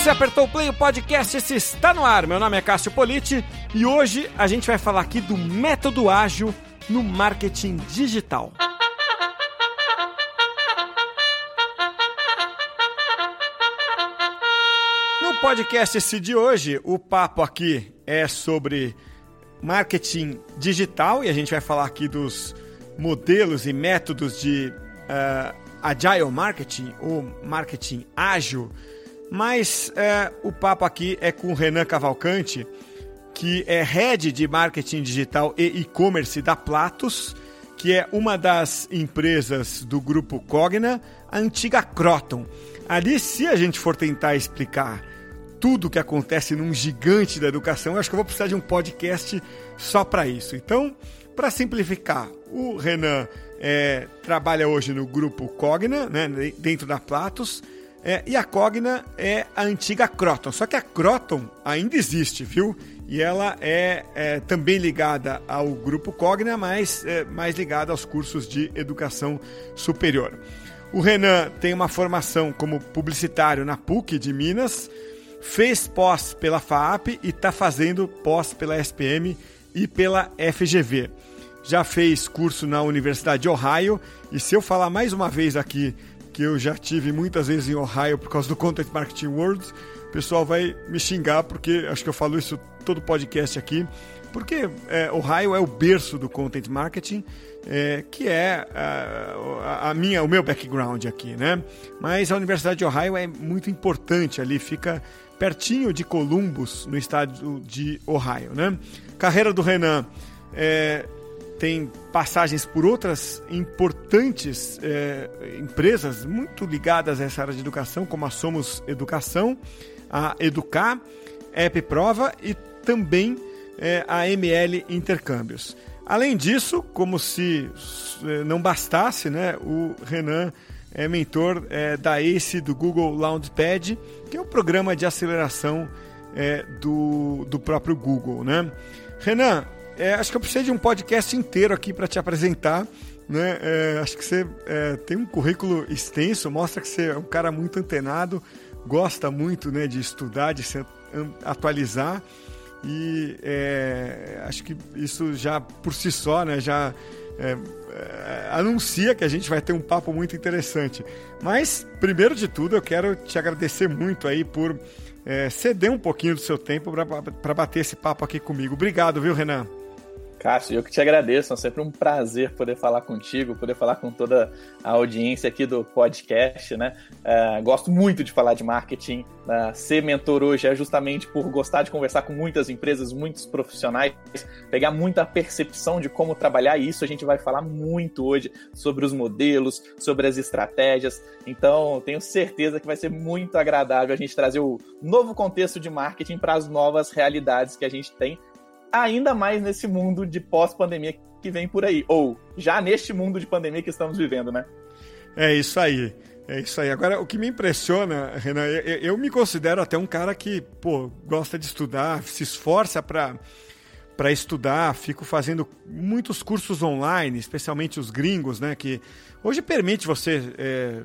Você apertou o play, o podcast esse está no ar. Meu nome é Cássio Politi e hoje a gente vai falar aqui do método ágil no marketing digital. No podcast esse de hoje, o papo aqui é sobre marketing digital e a gente vai falar aqui dos modelos e métodos de uh, agile marketing ou marketing ágil mas é, o papo aqui é com o Renan Cavalcante, que é head de marketing digital e e-commerce da Platos, que é uma das empresas do grupo Cogna, a antiga Croton. Ali, se a gente for tentar explicar tudo o que acontece num gigante da educação, eu acho que eu vou precisar de um podcast só para isso. Então, para simplificar, o Renan é, trabalha hoje no grupo Cogna, né, dentro da Platos é, e a Cogna é a antiga Croton. Só que a Croton ainda existe, viu? E ela é, é também ligada ao grupo Cogna, mas é, mais ligada aos cursos de educação superior. O Renan tem uma formação como publicitário na PUC de Minas, fez pós pela FAAP e está fazendo pós pela SPM e pela FGV. Já fez curso na Universidade de Ohio e se eu falar mais uma vez aqui que eu já tive muitas vezes em Ohio por causa do Content Marketing World. O pessoal vai me xingar porque acho que eu falo isso todo podcast aqui, porque é, Ohio é o berço do Content Marketing, é, que é a, a, minha, o meu background aqui, né? Mas a Universidade de Ohio é muito importante ali, fica pertinho de Columbus, no estado de Ohio, né? Carreira do Renan. É, tem passagens por outras importantes é, empresas muito ligadas a essa área de educação, como a Somos Educação, a Educar, App Prova e também é, a ML Intercâmbios. Além disso, como se é, não bastasse, né, o Renan é mentor é, da ACE do Google Launchpad, que é o programa de aceleração é, do, do próprio Google. Né? Renan, é, acho que eu preciso de um podcast inteiro aqui para te apresentar. Né? É, acho que você é, tem um currículo extenso, mostra que você é um cara muito antenado, gosta muito né, de estudar, de se atualizar. E é, acho que isso já por si só né, já é, é, anuncia que a gente vai ter um papo muito interessante. Mas, primeiro de tudo, eu quero te agradecer muito aí por é, ceder um pouquinho do seu tempo para bater esse papo aqui comigo. Obrigado, viu, Renan? Cássio, eu que te agradeço, é sempre um prazer poder falar contigo, poder falar com toda a audiência aqui do podcast, né? É, gosto muito de falar de marketing. Uh, ser mentor hoje é justamente por gostar de conversar com muitas empresas, muitos profissionais, pegar muita percepção de como trabalhar, e isso a gente vai falar muito hoje sobre os modelos, sobre as estratégias. Então, tenho certeza que vai ser muito agradável a gente trazer o novo contexto de marketing para as novas realidades que a gente tem ainda mais nesse mundo de pós-pandemia que vem por aí, ou já neste mundo de pandemia que estamos vivendo, né? É isso aí. É isso aí. Agora, o que me impressiona, Renan, eu, eu me considero até um cara que, pô, gosta de estudar, se esforça para para estudar, fico fazendo muitos cursos online, especialmente os gringos, né? Que hoje permite você é,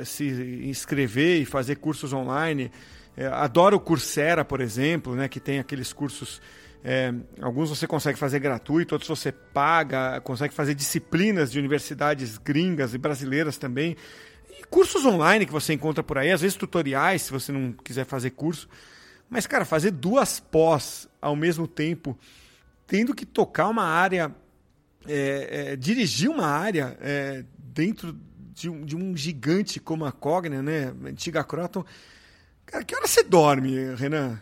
é se inscrever e fazer cursos online. É, adoro o Coursera, por exemplo, né? Que tem aqueles cursos é, alguns você consegue fazer gratuito, outros você paga, consegue fazer disciplinas de universidades gringas e brasileiras também. E cursos online que você encontra por aí, às vezes tutoriais, se você não quiser fazer curso. Mas, cara, fazer duas pós ao mesmo tempo, tendo que tocar uma área, é, é, dirigir uma área é, dentro de um, de um, gigante como a Cogna, né? Antiga Croton. Cara, que hora você dorme, Renan?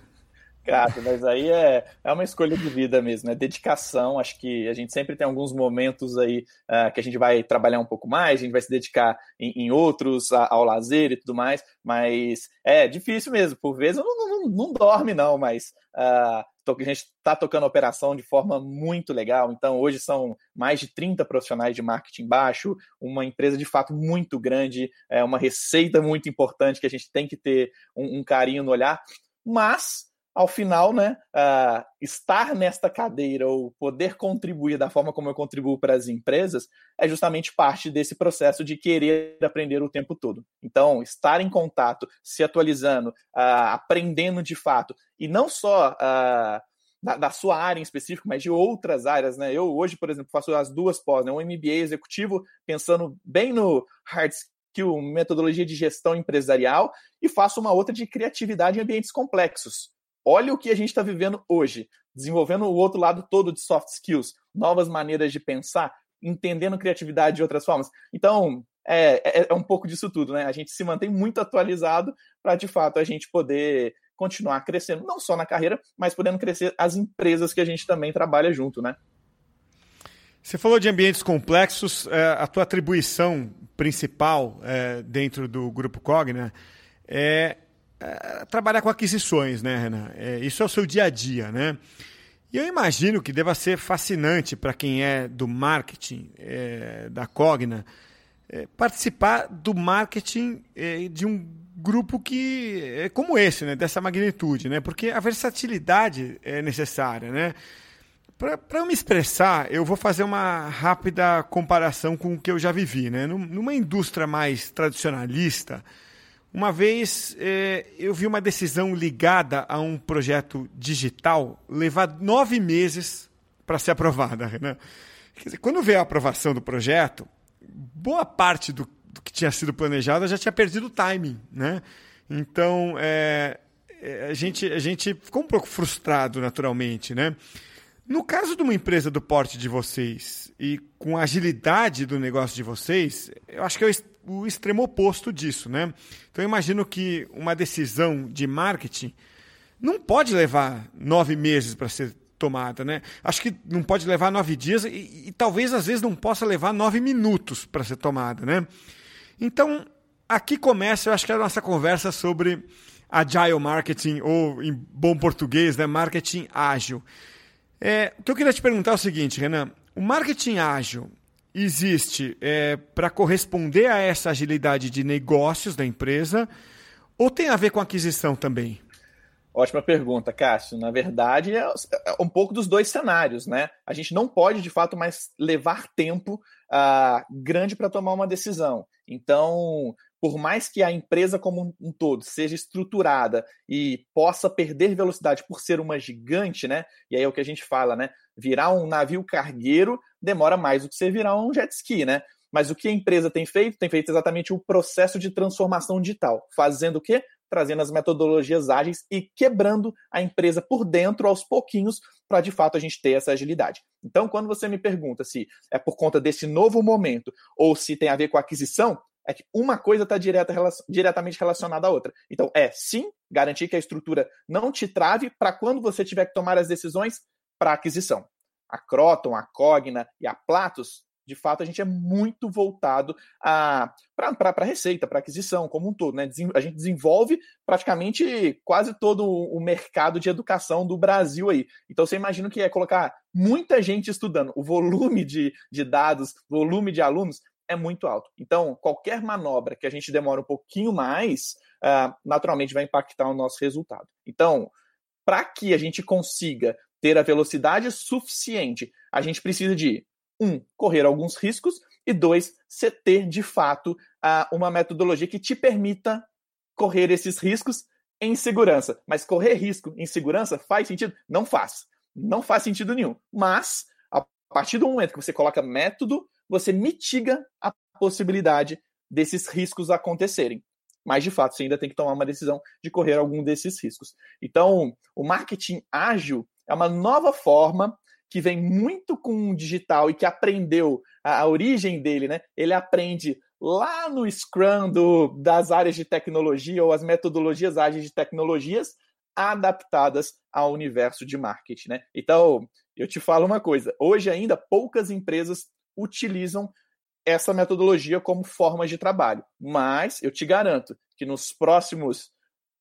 Cara, mas aí é, é uma escolha de vida mesmo, é dedicação. Acho que a gente sempre tem alguns momentos aí uh, que a gente vai trabalhar um pouco mais, a gente vai se dedicar em, em outros a, ao lazer e tudo mais, mas é difícil mesmo. Por vezes não, não, não dorme, não, mas uh, a gente está tocando a operação de forma muito legal. Então, hoje são mais de 30 profissionais de marketing baixo, uma empresa de fato muito grande, é uma receita muito importante que a gente tem que ter um, um carinho no olhar, mas ao final, né, uh, estar nesta cadeira ou poder contribuir da forma como eu contribuo para as empresas é justamente parte desse processo de querer aprender o tempo todo. Então, estar em contato, se atualizando, uh, aprendendo de fato, e não só uh, da, da, sua área em específico, mas de outras áreas, né? Eu hoje, por exemplo, faço as duas pós, né? um MBA executivo, pensando bem no hard skill, metodologia de gestão empresarial, e faço uma outra de criatividade em ambientes complexos olha o que a gente está vivendo hoje, desenvolvendo o outro lado todo de soft skills, novas maneiras de pensar, entendendo criatividade de outras formas. Então, é, é, é um pouco disso tudo, né? A gente se mantém muito atualizado para, de fato, a gente poder continuar crescendo, não só na carreira, mas podendo crescer as empresas que a gente também trabalha junto, né? Você falou de ambientes complexos, é, a tua atribuição principal é, dentro do Grupo Cogna é é, trabalhar com aquisições, né, Renan? É, isso é o seu dia a dia, né? E eu imagino que deva ser fascinante para quem é do marketing é, da Cogna é, participar do marketing é, de um grupo que é como esse, né? Dessa magnitude, né? Porque a versatilidade é necessária, né? Para eu me expressar, eu vou fazer uma rápida comparação com o que eu já vivi, né? Numa indústria mais tradicionalista, uma vez eh, eu vi uma decisão ligada a um projeto digital levar nove meses para ser aprovada. Né? Quer dizer, quando veio a aprovação do projeto, boa parte do, do, que tinha sido planejado já tinha perdido o timing. Né? Então, é, a, gente, a gente ficou um pouco frustrado, naturalmente. Né? No caso de uma empresa do porte de vocês e com a agilidade do negócio de vocês, eu acho que é o extremo oposto disso, né? Então eu imagino que uma decisão de marketing não pode levar nove meses para ser tomada, né? Acho que não pode levar nove dias e, e talvez às vezes não possa levar nove minutos para ser tomada, né? Então aqui começa, eu acho que é a nossa conversa sobre agile marketing ou em bom português, né? Marketing ágil. É, o que eu queria te perguntar é o seguinte, Renan: o marketing ágil existe é, para corresponder a essa agilidade de negócios da empresa ou tem a ver com aquisição também? Ótima pergunta, Cássio. Na verdade, é, é um pouco dos dois cenários, né? A gente não pode, de fato, mais levar tempo uh, grande para tomar uma decisão. Então, por mais que a empresa como um todo seja estruturada e possa perder velocidade por ser uma gigante, né? E aí é o que a gente fala, né? Virar um navio cargueiro demora mais do que você virar um jet ski, né? Mas o que a empresa tem feito? Tem feito exatamente o processo de transformação digital. Fazendo o quê? Trazendo as metodologias ágeis e quebrando a empresa por dentro aos pouquinhos para de fato a gente ter essa agilidade. Então, quando você me pergunta se é por conta desse novo momento ou se tem a ver com a aquisição, é que uma coisa está direta, diretamente relacionada à outra. Então, é sim, garantir que a estrutura não te trave para quando você tiver que tomar as decisões para aquisição. A Croton, a Cogna e a Platos, de fato, a gente é muito voltado para a receita, para aquisição como um todo. Né? A gente desenvolve praticamente quase todo o mercado de educação do Brasil aí. Então, você imagina que é colocar muita gente estudando. O volume de, de dados, volume de alunos é muito alto. Então, qualquer manobra que a gente demora um pouquinho mais, uh, naturalmente vai impactar o nosso resultado. Então, para que a gente consiga ter a velocidade suficiente, a gente precisa de, um, correr alguns riscos, e dois, você ter de fato uh, uma metodologia que te permita correr esses riscos em segurança. Mas correr risco em segurança faz sentido? Não faz. Não faz sentido nenhum. Mas, a partir do momento que você coloca método você mitiga a possibilidade desses riscos acontecerem. Mas, de fato, você ainda tem que tomar uma decisão de correr algum desses riscos. Então, o marketing ágil é uma nova forma que vem muito com o digital e que aprendeu a, a origem dele, né? Ele aprende lá no Scrum do, das áreas de tecnologia ou as metodologias ágeis de tecnologias adaptadas ao universo de marketing, né? Então, eu te falo uma coisa, hoje ainda poucas empresas utilizam essa metodologia como forma de trabalho. Mas eu te garanto que nos próximos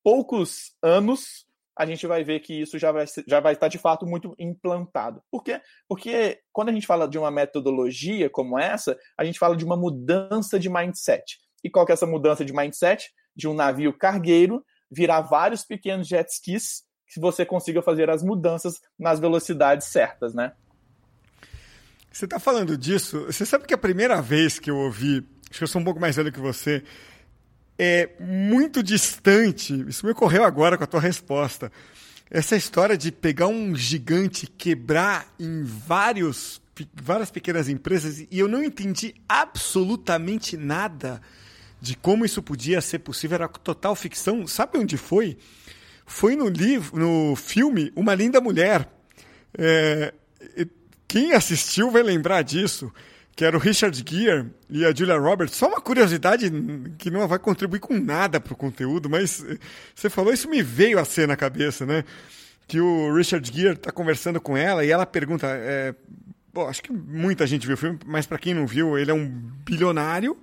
poucos anos a gente vai ver que isso já vai, já vai estar de fato muito implantado. Por quê? Porque quando a gente fala de uma metodologia como essa, a gente fala de uma mudança de mindset. E qual que é essa mudança de mindset? De um navio cargueiro virar vários pequenos jet skis que você consiga fazer as mudanças nas velocidades certas, né? Você está falando disso, você sabe que a primeira vez que eu ouvi, acho que eu sou um pouco mais velho que você, é muito distante, isso me ocorreu agora com a tua resposta, essa história de pegar um gigante, quebrar em vários, várias pequenas empresas, e eu não entendi absolutamente nada de como isso podia ser possível, era total ficção. Sabe onde foi? Foi no livro, no filme Uma Linda Mulher. É, quem assistiu vai lembrar disso, que era o Richard Gere e a Julia Roberts. Só uma curiosidade que não vai contribuir com nada para o conteúdo, mas você falou isso me veio a ser na cabeça, né? Que o Richard Gere está conversando com ela e ela pergunta, é, bom, acho que muita gente viu o filme, mas para quem não viu, ele é um bilionário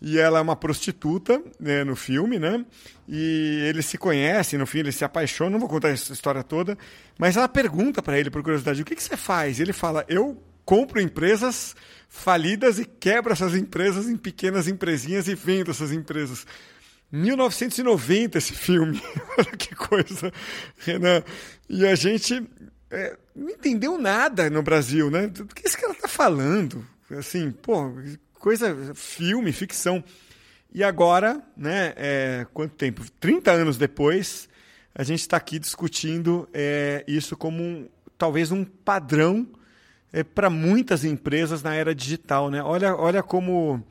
e ela é uma prostituta né, no filme, né? E eles se conhecem, no fim eles se apaixonam, não vou contar essa história toda, mas ela pergunta para ele, por curiosidade, o que, que você faz? E ele fala, eu compro empresas falidas e quebro essas empresas em pequenas empresinhas e vendo essas empresas. 1990 esse filme, olha que coisa, Renan. E a gente é, não entendeu nada no Brasil, né? Do que esse cara tá falando? Assim, pô, coisa, filme, ficção. E agora, né, é, quanto tempo? 30 anos depois, a gente está aqui discutindo é, isso como um, talvez um padrão é, para muitas empresas na era digital. Né? Olha, olha como.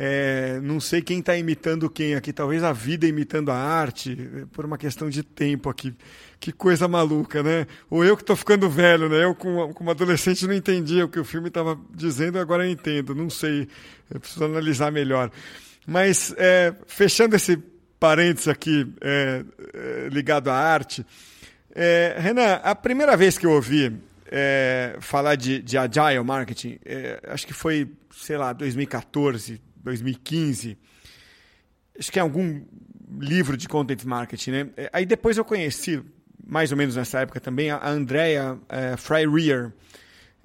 É, não sei quem está imitando quem aqui, talvez a vida imitando a arte, por uma questão de tempo aqui. Que coisa maluca, né? Ou eu que estou ficando velho, né? Eu, como, como adolescente, não entendia o que o filme estava dizendo, agora eu entendo. Não sei, eu preciso analisar melhor. Mas, é, fechando esse parênteses aqui é, é, ligado à arte, é, Renan, a primeira vez que eu ouvi é, falar de, de Agile Marketing, é, acho que foi, sei lá, 2014, 2015, acho que é algum livro de Content Marketing, né? Aí depois eu conheci, mais ou menos nessa época também, a Andrea é,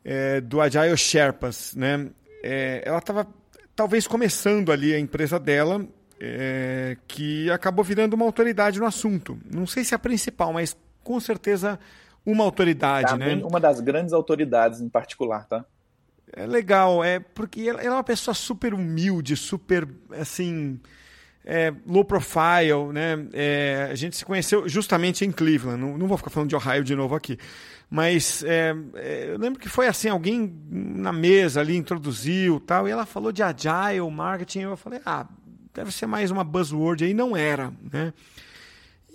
é, do Agile Sherpas, né? ela estava talvez começando ali a empresa dela, é, que acabou virando uma autoridade no assunto. Não sei se é a principal, mas com certeza uma autoridade, tá, né? Uma das grandes autoridades em particular, tá? É legal, é porque ela é uma pessoa super humilde, super assim. É, low profile, né? É, a gente se conheceu justamente em Cleveland. Não, não, vou ficar falando de Ohio de novo aqui, mas é, é, eu lembro que foi assim alguém na mesa ali introduziu tal e ela falou de agile marketing. Eu falei, ah, deve ser mais uma buzzword aí, não era, né?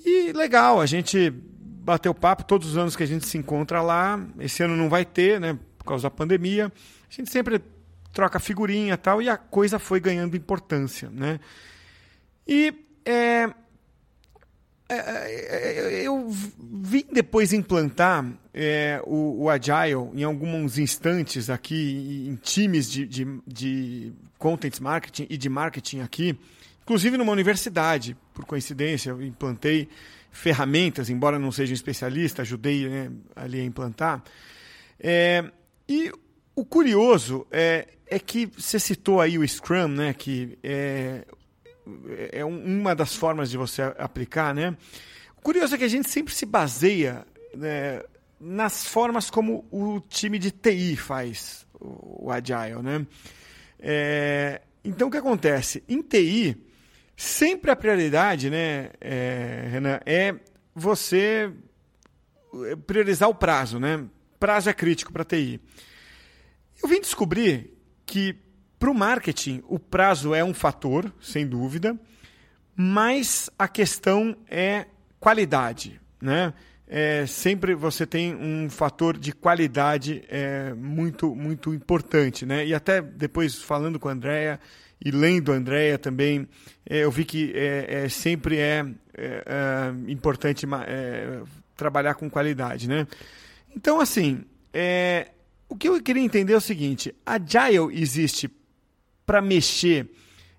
E legal, a gente bateu papo todos os anos que a gente se encontra lá. Esse ano não vai ter, né? Por causa da pandemia. A gente sempre troca figurinha tal, e a coisa foi ganhando importância, né? E é, é, é, eu vim depois implantar é, o, o, Agile em alguns instantes aqui, em times de, de, de content marketing e de marketing aqui, inclusive numa universidade, por coincidência, eu implantei ferramentas, embora não seja um especialista, ajudei né, ali a implantar. É, e o curioso é, é que você citou aí o Scrum, né, que é, é uma das formas de você aplicar, né? O curioso é que a gente sempre se baseia né, nas formas como o time de TI faz o Agile, né? É, então, o que acontece? Em TI, sempre a prioridade, né, é, Renan, é você priorizar o prazo, né? Prazo é crítico para TI. Eu vim descobrir que para o marketing, o prazo é um fator, sem dúvida, mas a questão é qualidade. Né? É, sempre você tem um fator de qualidade é, muito, muito importante. Né? E até depois, falando com a Andrea e lendo a Andrea também, é, eu vi que é, é sempre é, é, é importante trabalhar com qualidade. Né? Então, assim, o que eu queria entender é o seguinte: Agile existe para mexer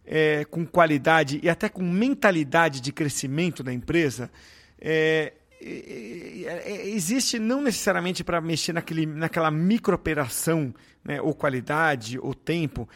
é, com qualidade e até com mentalidade de crescimento da empresa, é, é, é existe não necessariamente para mexer naquele, naquela microoperação, né, ou qualidade, ou tempo,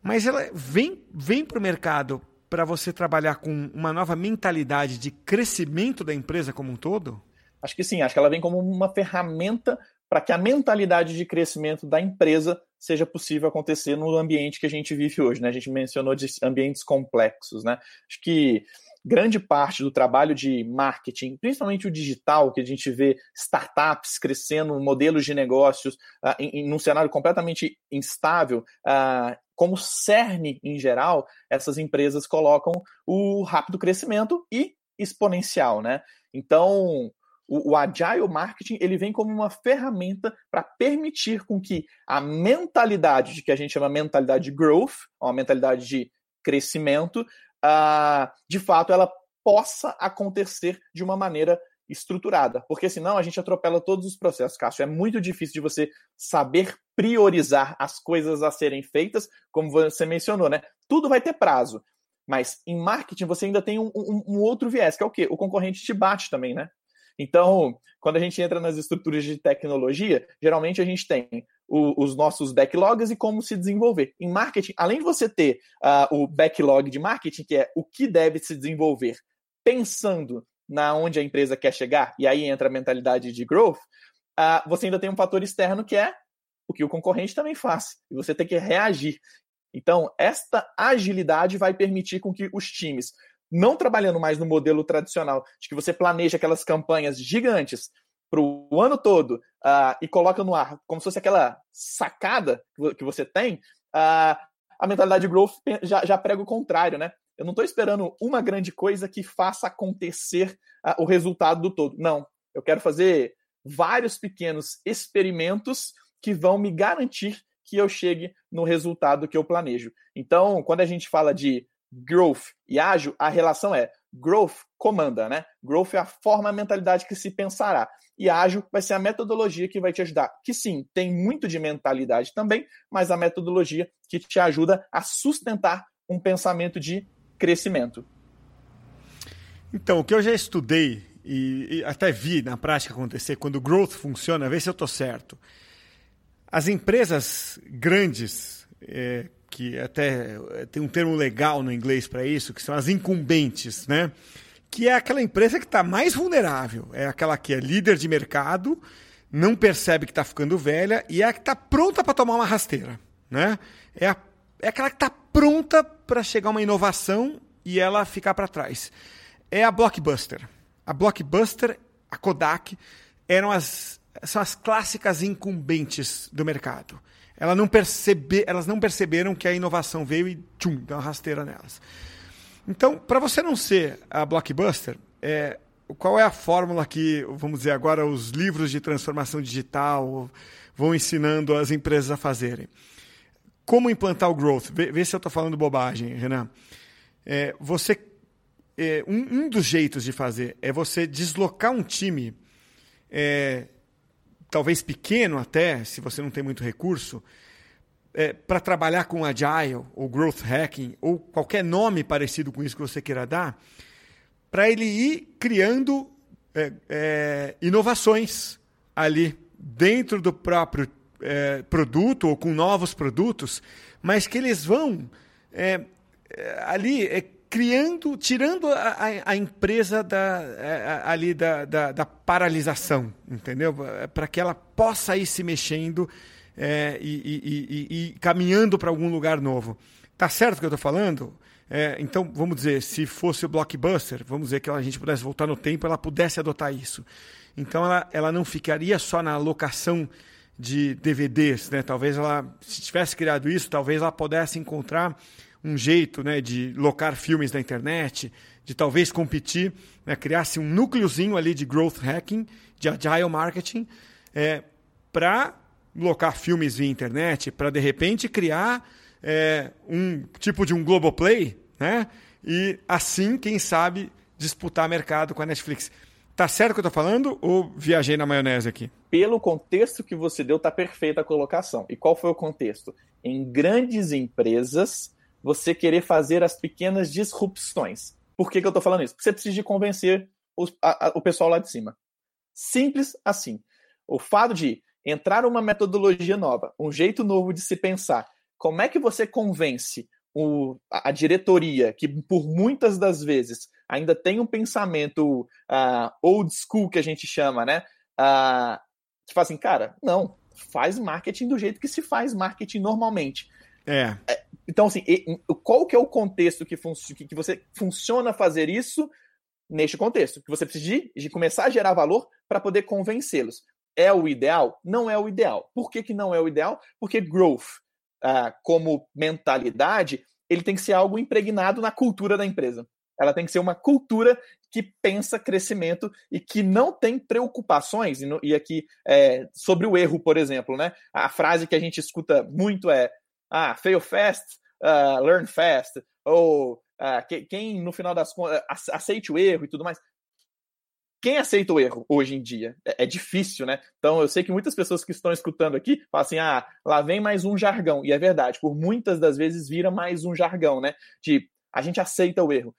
mas ela vem, vem para o mercado para você trabalhar com uma nova mentalidade de crescimento da empresa como um todo? Acho que sim, acho que ela vem como uma ferramenta para que a mentalidade de crescimento da empresa seja possível acontecer no ambiente que a gente vive hoje. Né? A gente mencionou de ambientes complexos. Né? Acho que grande parte do trabalho de marketing, principalmente o digital, que a gente vê startups crescendo, modelos de negócios uh, em, em um cenário completamente instável, uh, como cerne em geral, essas empresas colocam o rápido crescimento e exponencial, né? Então, o, o agile marketing ele vem como uma ferramenta para permitir com que a mentalidade de que a gente chama mentalidade de growth, uma mentalidade de crescimento, uh, de fato ela possa acontecer de uma maneira estruturada, porque senão a gente atropela todos os processos, Cássio. É muito difícil de você saber priorizar as coisas a serem feitas, como você mencionou, né? Tudo vai ter prazo. Mas em marketing você ainda tem um, um, um outro viés, que é o quê? O concorrente te bate também, né? Então, quando a gente entra nas estruturas de tecnologia, geralmente a gente tem o, os nossos backlogs e como se desenvolver. Em marketing, além de você ter uh, o backlog de marketing, que é o que deve se desenvolver pensando na onde a empresa quer chegar, e aí entra a mentalidade de growth, uh, você ainda tem um fator externo que é o que o concorrente também faz, e você tem que reagir. Então, esta agilidade vai permitir com que os times não trabalhando mais no modelo tradicional, de que você planeja aquelas campanhas gigantes para o ano todo uh, e coloca no ar como se fosse aquela sacada que você tem, uh, a mentalidade de growth já, já prega o contrário, né? Eu não estou esperando uma grande coisa que faça acontecer uh, o resultado do todo. Não. Eu quero fazer vários pequenos experimentos que vão me garantir que eu chegue no resultado que eu planejo. Então, quando a gente fala de growth e ágil, a relação é growth comanda, né? Growth é a forma, a mentalidade que se pensará. E ágil vai ser a metodologia que vai te ajudar. Que sim, tem muito de mentalidade também, mas a metodologia que te ajuda a sustentar um pensamento de crescimento. Então, o que eu já estudei e, e até vi na prática acontecer, quando o growth funciona, vê se eu estou certo. As empresas grandes, é, que até eh, tem um termo legal no inglês para isso, que são as incumbentes, né? Que é aquela empresa que está mais vulnerável, é aquela que é líder de mercado, não percebe que está ficando velha e é a que está pronta para tomar uma rasteira, né? É, a, é aquela que está pronta para chegar uma inovação e ela ficar para trás. É a Blockbuster. A Blockbuster, a Kodak, eram as, são as clássicas incumbentes do mercado. Ela não percebe, elas não perceberam que a inovação veio e tchum, deu uma rasteira nelas. Então, para você não ser a blockbuster, é, qual é a fórmula que, vamos dizer agora, os livros de transformação digital vão ensinando as empresas a fazerem? Como implantar o growth? Vê, vê se eu estou falando bobagem, Renan. É, você, é, um, um, dos jeitos de fazer é você deslocar um time é, talvez pequeno até, se você não tem muito recurso, é, para trabalhar com Agile ou Growth Hacking ou qualquer nome parecido com isso que você queira dar, para ele ir criando é, é, inovações ali dentro do próprio é, produto ou com novos produtos, mas que eles vão é, é, ali criando, tirando a, a, a empresa da, a, ali da, da, da, paralisação, entendeu? Para que ela possa ir se mexendo é, e, e, e, e, caminhando para algum lugar novo. Tá certo o que eu estou falando? É, então, vamos dizer, se fosse o Blockbuster, vamos dizer que a gente pudesse voltar no tempo, ela pudesse adotar isso. Então, ela, ela não ficaria só na alocação de DVDs, né? Talvez ela, se tivesse criado isso, talvez ela pudesse encontrar um jeito né, de locar filmes na internet, de talvez competir, né, criasse um núcleozinho ali de growth hacking, de agile marketing, é, para locar filmes via internet, para de repente criar é, um tipo de um Globoplay, né? E assim, quem sabe, disputar mercado com a Netflix. Tá certo o que eu tô falando ou viajei na maionese aqui? Pelo contexto que você deu, tá perfeita a colocação. E qual foi o contexto? Em grandes empresas, você querer fazer as pequenas disrupções. Por que, que eu estou falando isso? Porque você precisa de convencer a, a, o pessoal lá de cima. Simples assim. O fato de entrar uma metodologia nova, um jeito novo de se pensar, como é que você convence o, a diretoria, que por muitas das vezes ainda tem um pensamento uh, old school, que a gente chama, né? Uh, que fala assim, cara, não, faz marketing do jeito que se faz marketing normalmente. É. é então, assim, qual que é o contexto que, fun que você funciona fazer isso neste contexto? Que você precisa de, de começar a gerar valor para poder convencê-los. É o ideal? Não é o ideal. Por que, que não é o ideal? Porque growth, uh, como mentalidade, ele tem que ser algo impregnado na cultura da empresa. Ela tem que ser uma cultura que pensa crescimento e que não tem preocupações. E, no, e aqui, é, sobre o erro, por exemplo, né? A frase que a gente escuta muito é: ah, fail fast, uh, learn fast, ou uh, quem, no final das contas, aceite o erro e tudo mais quem aceita o erro hoje em dia? É, é, difícil, né? Então eu sei que muitas pessoas que estão escutando aqui falam assim: ah, lá vem mais um jargão. E é verdade, por muitas das vezes vira mais um jargão, né? De a gente aceita o erro.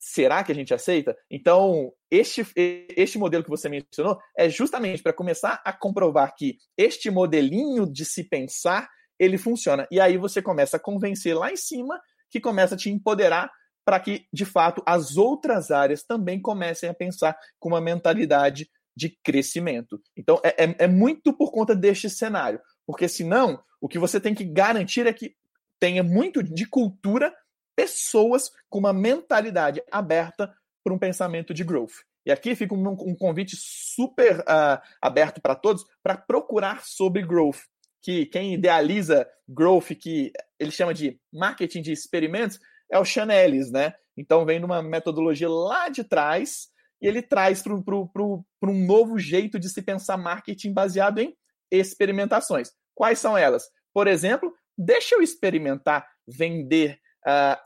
Será que a gente aceita? Então, este, este modelo que você mencionou é justamente para começar a comprovar que este modelinho de se pensar ele funciona. E aí você começa a convencer lá em cima que começa a te empoderar para que, de fato, as outras áreas também comecem a pensar com uma mentalidade de crescimento. Então, é, é, é muito por conta deste cenário, porque senão, o que você tem que garantir é que tenha muito de cultura, pessoas com uma mentalidade aberta para um pensamento de growth. E aqui fica um, um convite super uh, aberto para todos para procurar sobre growth. Que quem idealiza growth, que ele chama de marketing de experimentos, é o Chanelis, né? Então vem numa metodologia lá de trás e ele traz para um novo jeito de se pensar marketing baseado em experimentações. Quais são elas? Por exemplo, deixa eu experimentar vender uh,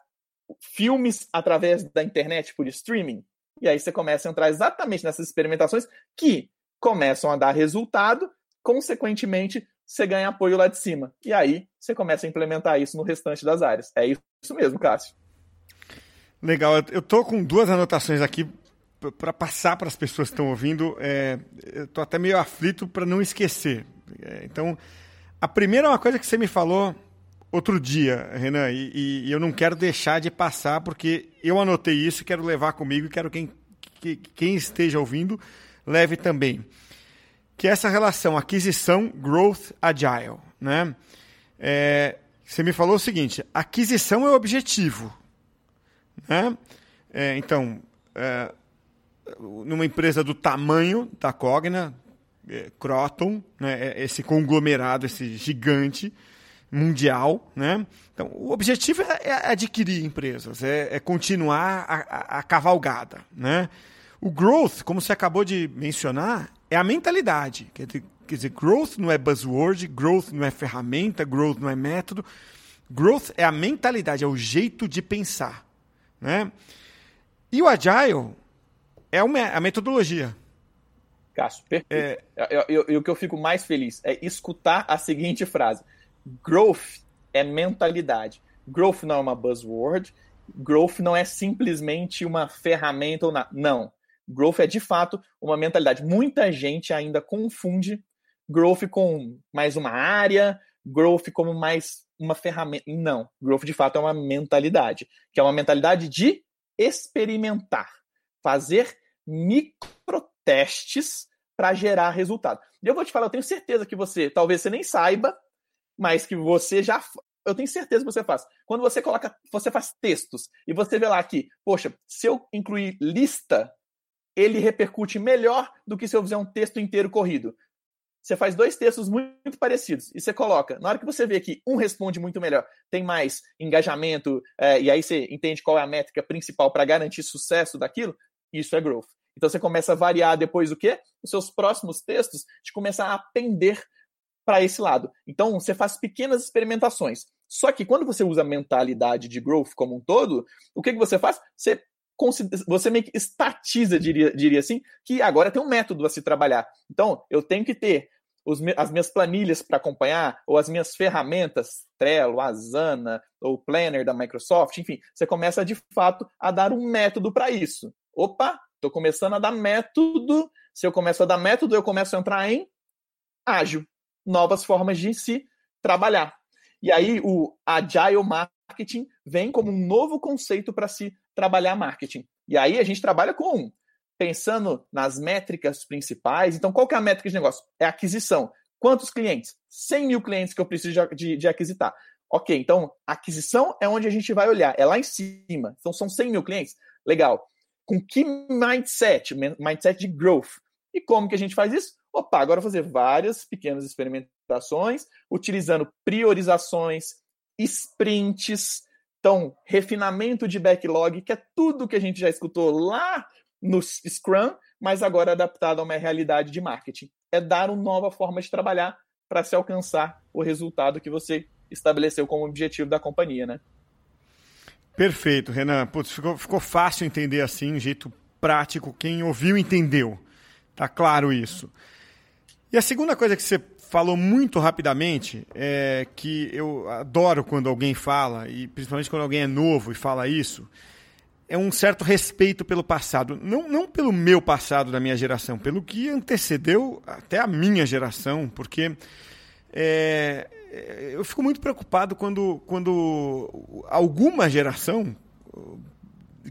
filmes através da internet por streaming. E aí você começa a entrar exatamente nessas experimentações que começam a dar resultado, consequentemente, você ganha apoio lá de cima. E aí você começa a implementar isso no restante das áreas. É isso mesmo, Cássio. Legal. Eu tô com duas anotações aqui para passar para as pessoas que estão ouvindo. É, eu tô até meio aflito para não esquecer. É, então, a primeira é uma coisa que você me falou outro dia, Renan, e, e, eu não quero deixar de passar porque eu anotei isso, quero levar comigo e quero quem, que, quem esteja ouvindo leve também. Que é essa relação aquisição, growth, agile, né? É, você me falou o seguinte: aquisição é o objetivo. Né? É, então, é, numa empresa do tamanho da Cogna, é, Croton, né, é, esse conglomerado, esse gigante mundial, né? Então, o objetivo é, é adquirir empresas, é, continuar a, a, a, cavalgada, né? O growth, como você acabou de mencionar, é a mentalidade. Quer dizer, growth não é buzzword, growth não é ferramenta, growth não é método. Growth é a mentalidade, é o jeito de pensar. Né? E o Agile é a metodologia. Cássio, perfeito. É... E o que eu fico mais feliz é escutar a seguinte frase: Growth é mentalidade. Growth não é uma buzzword. Growth não é simplesmente uma ferramenta ou nada. Não. Growth é de fato uma mentalidade. Muita gente ainda confunde growth com mais uma área, growth como mais uma ferramenta. Não, growth de fato é uma mentalidade, que é uma mentalidade de experimentar, fazer microtestes para gerar resultado. E eu vou te falar, eu tenho certeza que você, talvez você nem saiba, mas que você já eu tenho certeza que você faz. Quando você coloca, você faz textos e você vê lá que, poxa, se eu incluir lista, ele repercute melhor do que se eu fizer um texto inteiro corrido você faz dois textos muito parecidos e você coloca. Na hora que você vê que um responde muito melhor, tem mais engajamento, é, e aí você entende qual é a métrica principal para garantir sucesso daquilo, isso é growth. Então você começa a variar depois o quê? Os seus próximos textos de começar a pender para esse lado. Então você faz pequenas experimentações. Só que quando você usa a mentalidade de growth como um todo, o que, que você faz? Você você meio que estatiza, diria, diria assim, que agora tem um método a se trabalhar. Então, eu tenho que ter os, as minhas planilhas para acompanhar, ou as minhas ferramentas, Trello, Asana, ou Planner da Microsoft, enfim, você começa de fato a dar um método para isso. Opa, estou começando a dar método. Se eu começo a dar método, eu começo a entrar em ágil, novas formas de se trabalhar. E aí o Agile marketing vem como um novo conceito para se trabalhar marketing. E aí a gente trabalha com pensando nas métricas principais. Então, qual que é a métrica de negócio? É aquisição. Quantos clientes? 100 mil clientes que eu preciso de, de, de aquisitar. Ok, então aquisição é onde a gente vai olhar, é lá em cima. Então são 100 mil clientes. Legal. Com que mindset? Mindset de growth. E como que a gente faz isso? Opa, agora fazer várias pequenas experimentações, utilizando priorizações, sprints, então refinamento de backlog, que é tudo que a gente já escutou lá no Scrum, mas agora adaptado a uma realidade de marketing. É dar uma nova forma de trabalhar para se alcançar o resultado que você estabeleceu como objetivo da companhia, né? Perfeito, Renan. Putz, ficou, ficou fácil entender assim, um jeito prático. Quem ouviu entendeu. Tá claro isso. E a segunda coisa que você falou muito rapidamente é que eu adoro quando alguém fala, e principalmente quando alguém é novo e fala isso, é um certo respeito pelo passado. Não, não pelo meu passado da minha geração, pelo que antecedeu até a minha geração, porque é, eu fico muito preocupado quando, quando alguma geração,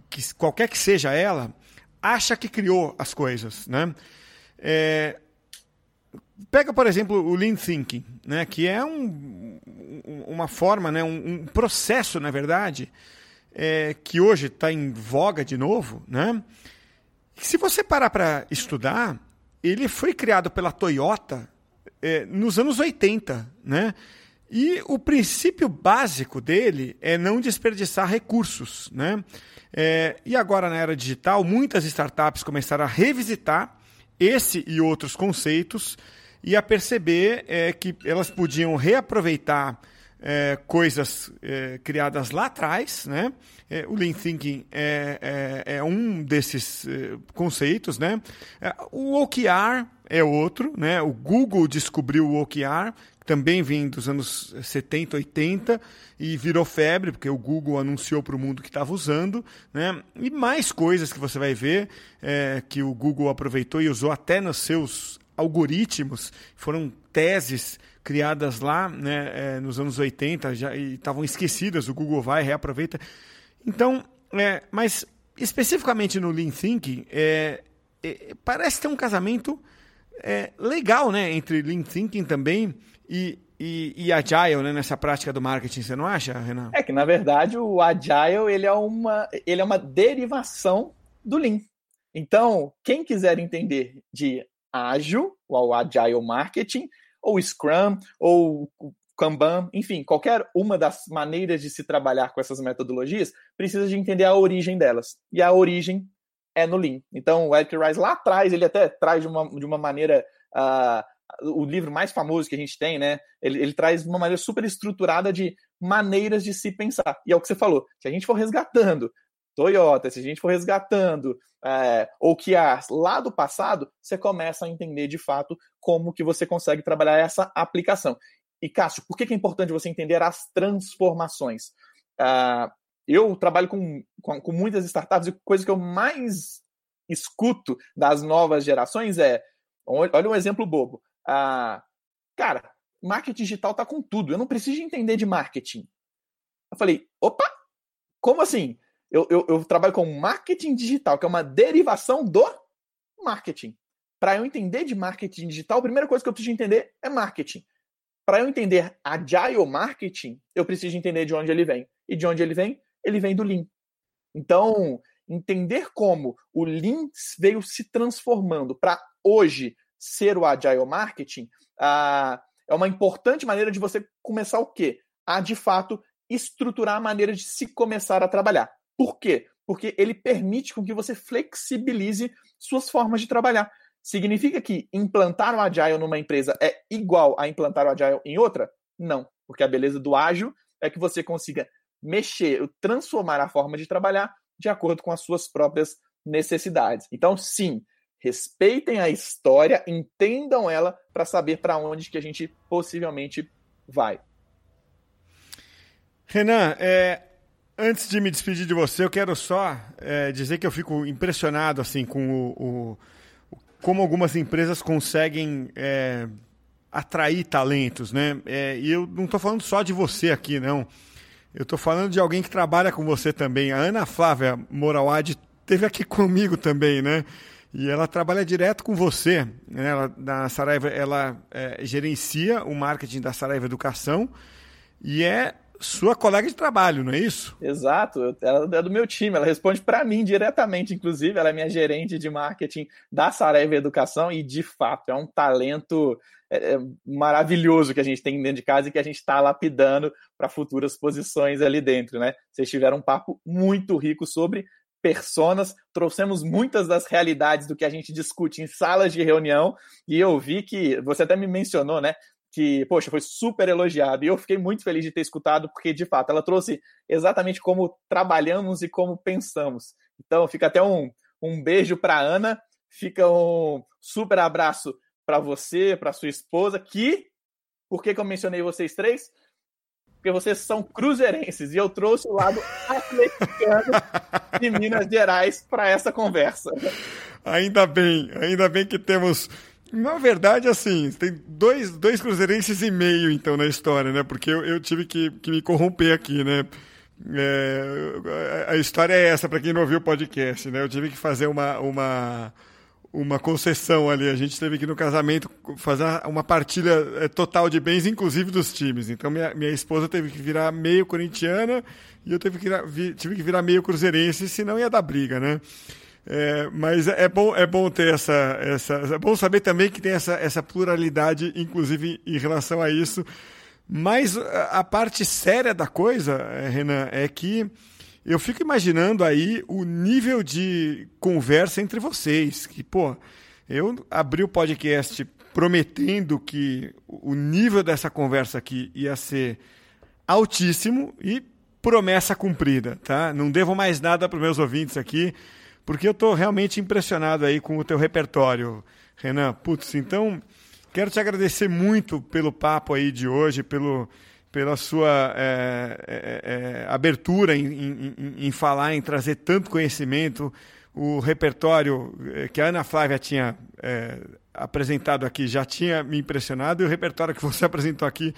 que, qualquer que seja ela, acha que criou as coisas. Né? É, pega, por exemplo, o Lean Thinking, né, que é um, uma forma, né, um, um processo, na verdade, é, que hoje está em voga de novo. Né? Se você parar para estudar, ele foi criado pela Toyota é, nos anos 80, né? E o princípio básico dele é não desperdiçar recursos, né? É, e agora na era digital, muitas startups começaram a revisitar esse e outros conceitos e a perceber é, que elas podiam reaproveitar é, coisas é, criadas lá atrás, né? É, o Lean Thinking é, é, é um desses é, conceitos, né? É, o OKR é outro, né? O Google descobriu o OKR, também vem dos anos 70, 80 e virou febre, porque o Google anunciou para o mundo que estava usando, né? E mais coisas que você vai ver que o Google aproveitou e usou até nos seus algoritmos, foram teses criadas lá né, é, nos anos 80 já, e estavam esquecidas, o Google vai, reaproveita. Então, é, mas especificamente no Lean Thinking, é, é parece ter um casamento é, legal né, entre Lean Thinking também e, e, e, Agile né, nessa prática do marketing, você não acha, Renan? É que, na verdade, o Agile ele é, uma, ele é uma derivação do Lean. Então, quem quiser entender de ágil, o Agile Marketing, ou Scrum, ou Kanban, enfim, qualquer uma das maneiras de se trabalhar com essas metodologias precisa de entender a origem delas. E a origem é no Lean. Então, o Eric Rice lá atrás, ele até traz de uma, de uma maneira. Uh, o livro mais famoso que a gente tem, né? Ele, ele traz uma maneira super estruturada de maneiras de se pensar. E é o que você falou. Se a gente for resgatando Toyota, se a gente for resgatando é, ou que lá do passado, você começa a entender de fato como que você consegue trabalhar essa aplicação. E Cássio, por que é importante você entender as transformações? Uh, eu trabalho com, com, com, muitas startups e coisa que eu mais escuto das novas gerações é, olha um exemplo bobo. Uh, cara, marketing digital tá com tudo, eu não preciso entender de marketing. Eu falei, opa, como assim? Eu, eu, eu trabalho com marketing digital, que é uma derivação do marketing. Para eu entender de marketing digital, a primeira coisa que eu preciso entender é marketing. Para eu entender agile marketing, eu preciso entender de onde ele vem. E de onde ele vem? Ele vem do Lean. Então, entender como o Lean veio se transformando para hoje ser o agile marketing ah, é uma importante maneira de você começar o quê? A, de fato, estruturar a maneira de se começar a trabalhar. Por quê? Porque ele permite com que você flexibilize suas formas de trabalhar. Significa que implantar o Agile numa empresa é igual a implantar o Agile em outra? Não, porque a beleza do ágil é que você consiga mexer, transformar a forma de trabalhar de acordo com as suas próprias necessidades. Então, sim, respeitem a história, entendam ela para saber para onde que a gente possivelmente vai. Renan, é, Antes de me despedir de você, eu quero só é, dizer que eu fico impressionado assim com o, o como algumas empresas conseguem é, atrair talentos, né? É, e eu não estou falando só de você aqui, não. Eu estou falando de alguém que trabalha com você também. A Ana Flávia Moralad teve aqui comigo também, né? E ela trabalha direto com você. Né? Ela, na Saraiva, ela é, gerencia o marketing da Saraiva Educação e é sua colega de trabalho, não é isso? Exato, ela é do meu time, ela responde para mim diretamente, inclusive, ela é minha gerente de marketing da Saraiva Educação e, de fato, é um talento é, é maravilhoso que a gente tem dentro de casa e que a gente está lapidando para futuras posições ali dentro, né? Vocês tiveram um papo muito rico sobre personas, trouxemos muitas das realidades do que a gente discute em salas de reunião e eu vi que você até me mencionou, né? Que, poxa, foi super elogiado e eu fiquei muito feliz de ter escutado, porque de fato ela trouxe exatamente como trabalhamos e como pensamos. Então, fica até um, um beijo para Ana, fica um super abraço para você, para sua esposa, que, por que, que eu mencionei vocês três? porque vocês são cruzeirenses e eu trouxe o lado atleticano de Minas Gerais para essa conversa. Ainda bem, ainda bem que temos. Na verdade, assim, tem dois, dois cruzeirenses e meio, então, na história, né? Porque eu, eu tive que, que me corromper aqui, né? É, a história é essa, para quem não ouviu o podcast, né? Eu tive que fazer uma, uma, uma concessão ali. A gente teve que no casamento fazer uma partilha é, total de bens, inclusive dos times. Então minha, minha esposa teve que virar meio corintiana e eu tive que, virar, tive que virar meio cruzeirense, senão ia dar briga, né? É, mas é bom, é bom ter essa, essa. É bom saber também que tem essa, essa pluralidade, inclusive em relação a isso. Mas a parte séria da coisa, é, Renan, é que eu fico imaginando aí o nível de conversa entre vocês. Que, pô, eu abri o podcast prometendo que o nível dessa conversa aqui ia ser altíssimo e promessa cumprida, tá? Não devo mais nada para meus ouvintes aqui, porque eu estou realmente impressionado aí com o teu repertório, Renan. Putz, então quero te agradecer muito pelo papo aí de hoje, pelo pela sua é, é, é, abertura em, em, em, falar, em trazer tanto conhecimento. O repertório é, que a Ana Flávia tinha é, apresentado aqui já tinha me impressionado, e o repertório que você apresentou aqui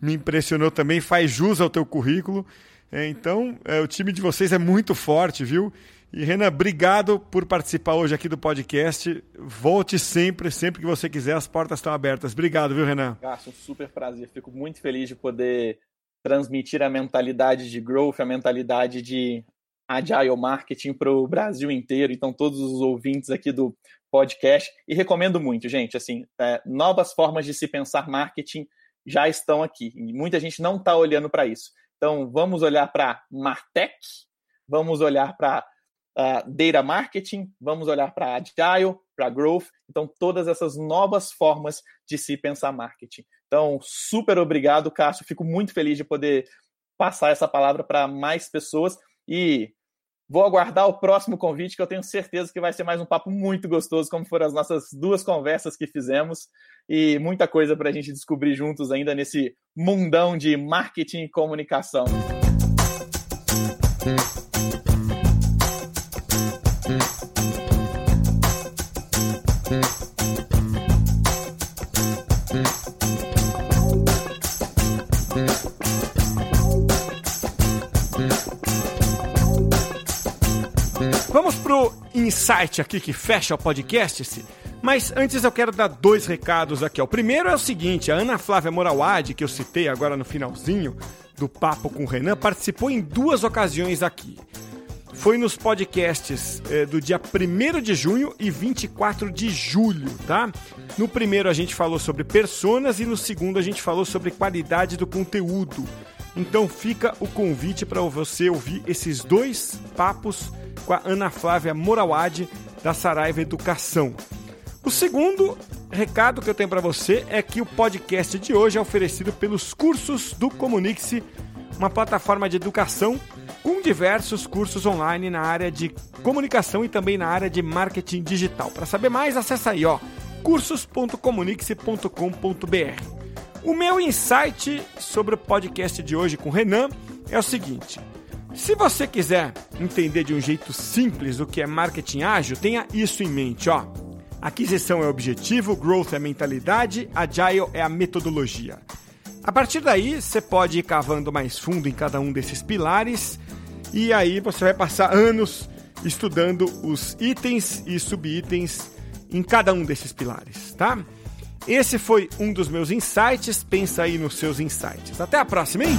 me impressionou também, faz jus ao teu currículo. É, então, o time de vocês é muito forte, viu? E Renan, obrigado por participar hoje aqui do podcast. Volte sempre, sempre que você quiser, as portas estão abertas. Obrigado, viu, Renan? Gasto, um super prazer. Fico muito feliz de poder transmitir a mentalidade de growth, a mentalidade de agile marketing para o Brasil inteiro. Então, todos os ouvintes aqui do podcast. E recomendo muito, gente. Assim, é, novas formas de se pensar marketing já estão aqui. E muita gente não está olhando para isso. Então, vamos olhar para Martech, vamos olhar para data marketing, vamos olhar para agile, para growth, então todas essas novas formas de se pensar marketing. Então, super obrigado, Cássio, fico muito feliz de poder passar essa palavra para mais pessoas e vou aguardar o próximo convite, que eu tenho certeza que vai ser mais um papo muito gostoso, como foram as nossas duas conversas que fizemos, e muita coisa para a gente descobrir juntos ainda nesse mundão de marketing e comunicação. Insight aqui que fecha o podcast. -se. Mas antes eu quero dar dois recados aqui. O primeiro é o seguinte: a Ana Flávia Morawad, que eu citei agora no finalzinho do papo com o Renan, participou em duas ocasiões aqui foi nos podcasts é, do dia 1 de junho e 24 de julho, tá? No primeiro a gente falou sobre personas e no segundo a gente falou sobre qualidade do conteúdo. Então fica o convite para você ouvir esses dois papos com a Ana Flávia Morawad da Saraiva Educação. O segundo recado que eu tenho para você é que o podcast de hoje é oferecido pelos cursos do Comunique-se, uma plataforma de educação com diversos cursos online na área de comunicação e também na área de marketing digital. Para saber mais, acessa aí, ó, cursos.comunique-se.com.br. O meu insight sobre o podcast de hoje com o Renan é o seguinte: se você quiser entender de um jeito simples o que é marketing ágil, tenha isso em mente, ó. Aquisição é objetivo, growth é mentalidade, agile é a metodologia. A partir daí, você pode ir cavando mais fundo em cada um desses pilares e aí você vai passar anos estudando os itens e subitens em cada um desses pilares, tá? Esse foi um dos meus insights. Pensa aí nos seus insights. Até a próxima, hein?